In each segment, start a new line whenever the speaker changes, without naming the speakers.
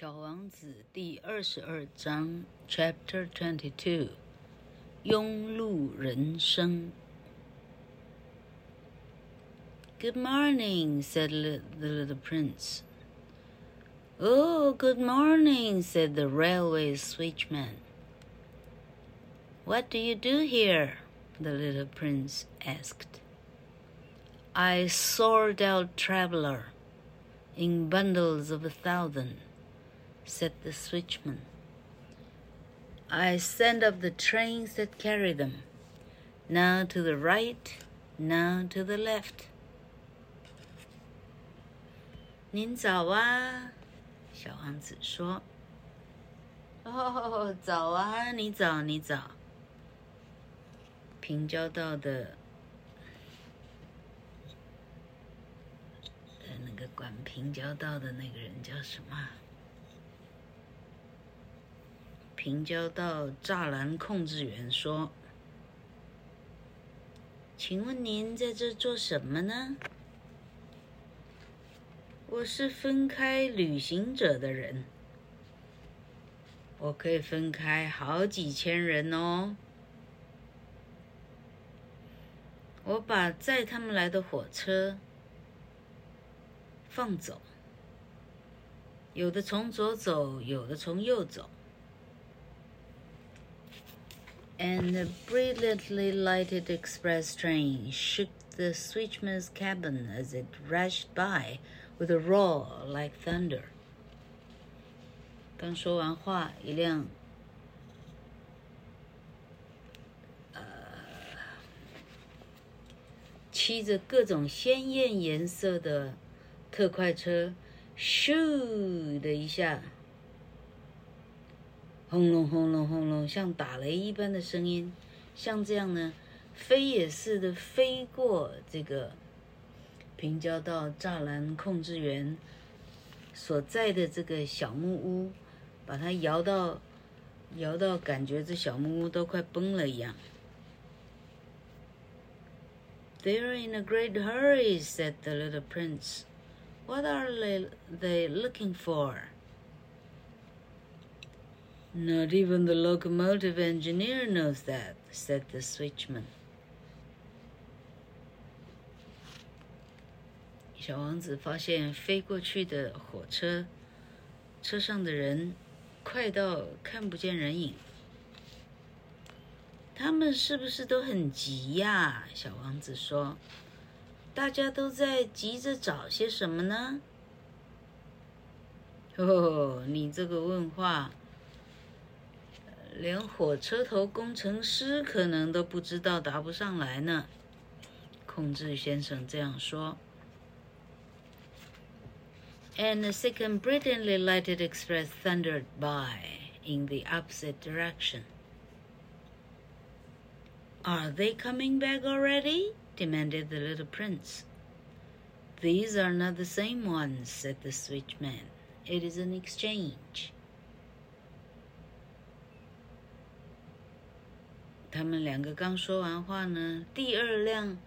小王子第二十二章，Chapter Twenty-Two，庸碌人生。Good morning, said the little prince. Oh, good morning, said the railway switchman. What do you do here? the little prince asked. I sort out traveler in bundles of a thousand said the switchman. I send up the trains that carry them, now to the right, now to the left. 您早啊，小王子说。哦，早啊，你早，你早。平交道的，呃，那个管平交道的那个人叫什么？ 平交道栅栏控制员说：“请问您在这做什么呢？”“我是分开旅行者的人，我可以分开好几千人哦。我把载他们来的火车放走，有的从左走，有的从右走。” and the brilliantly lighted express train shook the switchman's cabin as it rushed by with a roar like thunder. 刚说完话，一辆呃漆着各种鲜艳颜色的特快车，咻的一下。 轰隆轰隆轰隆，像打雷一般的声音，像这样呢，飞也似的飞过这个平交道栅栏控制员所在的这个小木屋，把它摇到摇到，感觉这小木屋都快崩了一样。They're in a great hurry," said the little prince. "What are they looking for?" Not even the locomotive engineer knows that," said the switchman. 小王子发现飞过去的火车，车上的人快到看不见人影。他们是不是都很急呀？小王子说：“大家都在急着找些什么呢？”哦，你这个问话。连火车头工程师可能都不知道答不上来呢。控制先生这样说。And the second brilliantly lighted express thundered by in the opposite direction. Are they coming back already? demanded the little prince. These are not the same ones, said the switchman. It is an exchange. 他们两个刚说完话呢，第二辆，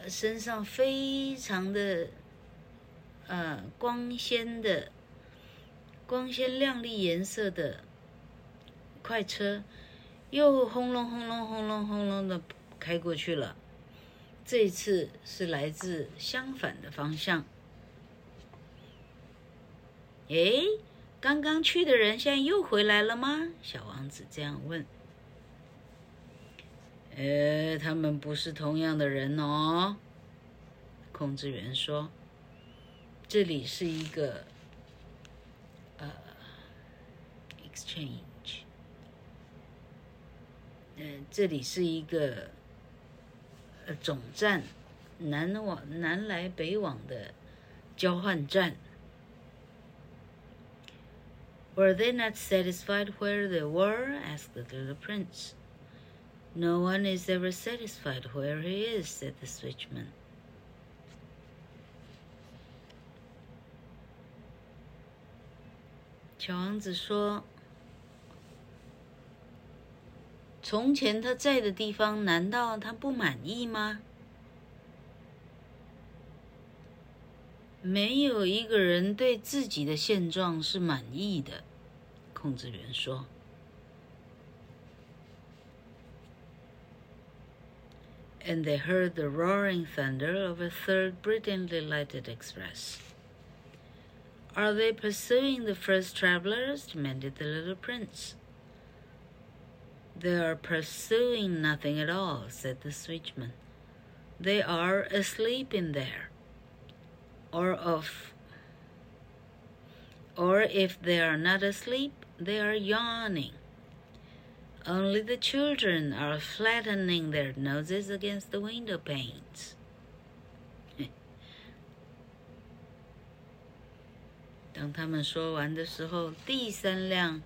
呃，身上非常的，呃，光鲜的、光鲜亮丽颜色的快车，又轰隆轰隆轰隆轰隆的开过去了。这次是来自相反的方向。诶，刚刚去的人现在又回来了吗？小王子这样问。呃，他们不是同样的人哦。控制员说：“这里是一个呃，exchange。呃，这里是一个呃总站，南往南来北往的交换站。” Were they not satisfied where they were? asked the little prince. No one is ever satisfied where he is," said the switchman. 小王子说：“从前他在的地方，难道他不满意吗？”“没有一个人对自己的现状是满意的，控制员说。And they heard the roaring thunder of a third brilliantly lighted express. Are they pursuing the first travelers? demanded the little prince. They are pursuing nothing at all, said the switchman. They are asleep in there. Or of or if they are not asleep, they are yawning. Only the children are flattening their noses against the window panes. 当他们说完的时候，第三辆。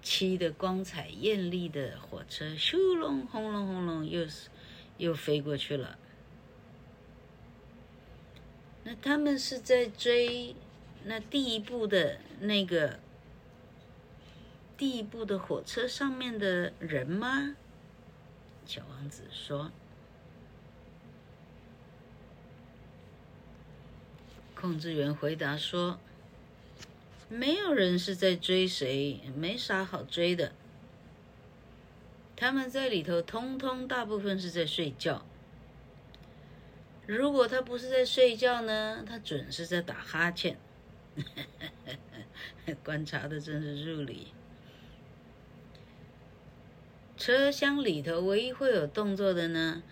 漆的光彩艳丽的火车，咻隆轰隆轰隆，又是又飞过去了。那他们是在追那第一部的那个第一部的火车上面的人吗？小王子说。控制员回答说。没有人是在追谁，没啥好追的。他们在里头，通通大部分是在睡觉。如果他不是在睡觉呢，他准是在打哈欠。观察的真是入理。车厢里头唯一会有动作的呢，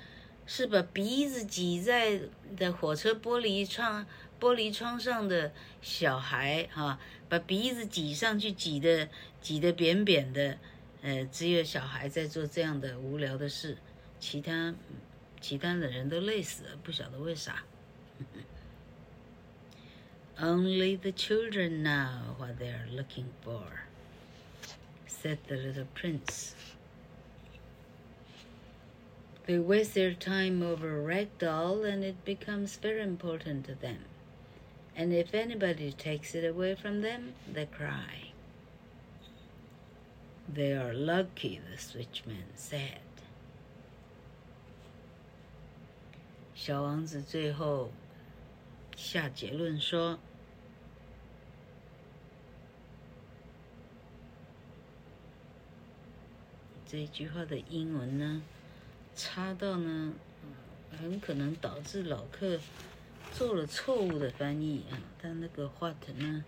是把鼻子挤在的火车玻璃窗。玻璃窗上的小孩，哈，把鼻子挤上去，挤得挤得扁扁的，呃，只有小孩在做这样的无聊的事，其他其他的人都累死了，不晓得为啥。Only the children now what they are looking for, said the little prince. They waste their time over a rag doll, and it becomes very important to them. And if anybody takes it away from them, they cry. They are lucky, the switchman said. 小王子最后下结论说：“这一句话的英文呢， 差到呢，很可能导致老客。”做了错误的翻译啊，但那个 what 呢？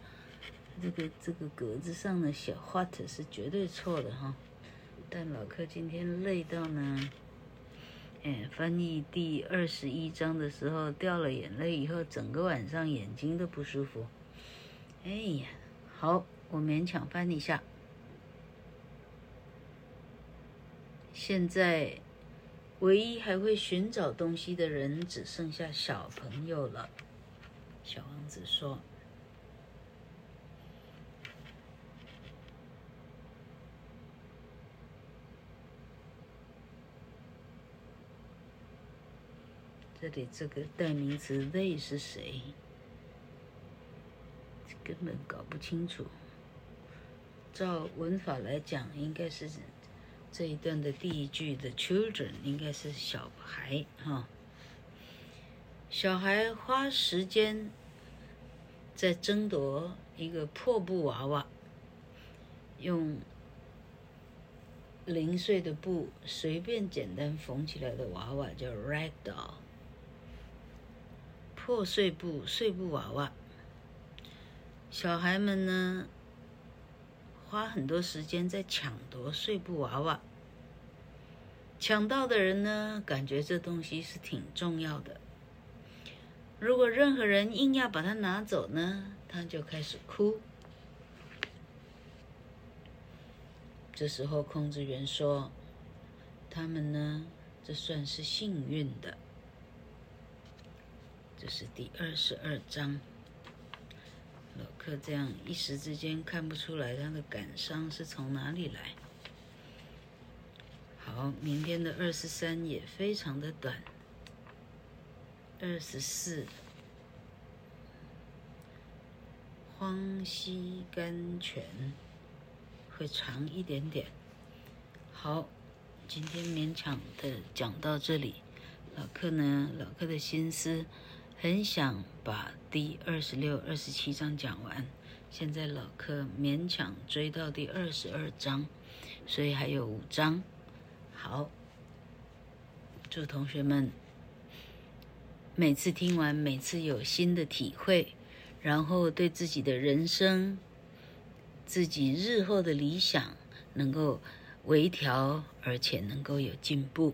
这个这个格子上的小 what 是绝对错的哈。但老客今天累到呢，哎，翻译第二十一章的时候掉了眼泪，以后整个晚上眼睛都不舒服。哎呀，好，我勉强翻一下。现在。唯一还会寻找东西的人只剩下小朋友了，小王子说：“这里这个代名词 they 是谁？根本搞不清楚。照文法来讲，应该是。”这一段的第一句的 children 应该是小孩哈，小孩花时间在争夺一个破布娃娃，用零碎的布随便简单缝起来的娃娃叫 rag doll，破碎布碎布娃娃，小孩们呢，花很多时间在抢夺碎布娃娃，抢到的人呢，感觉这东西是挺重要的。如果任何人硬要把它拿走呢，他就开始哭。这时候控制员说：“他们呢，这算是幸运的。”这是第二十二章。老克这样一时之间看不出来他的感伤是从哪里来。好，明天的二十三也非常的短。二十四，荒溪甘泉会长一点点。好，今天勉强的讲到这里。老克呢，老克的心思。很想把第二十六、二十七章讲完，现在老柯勉强追到第二十二章，所以还有五章。好，祝同学们每次听完，每次有新的体会，然后对自己的人生、自己日后的理想能够微调，而且能够有进步。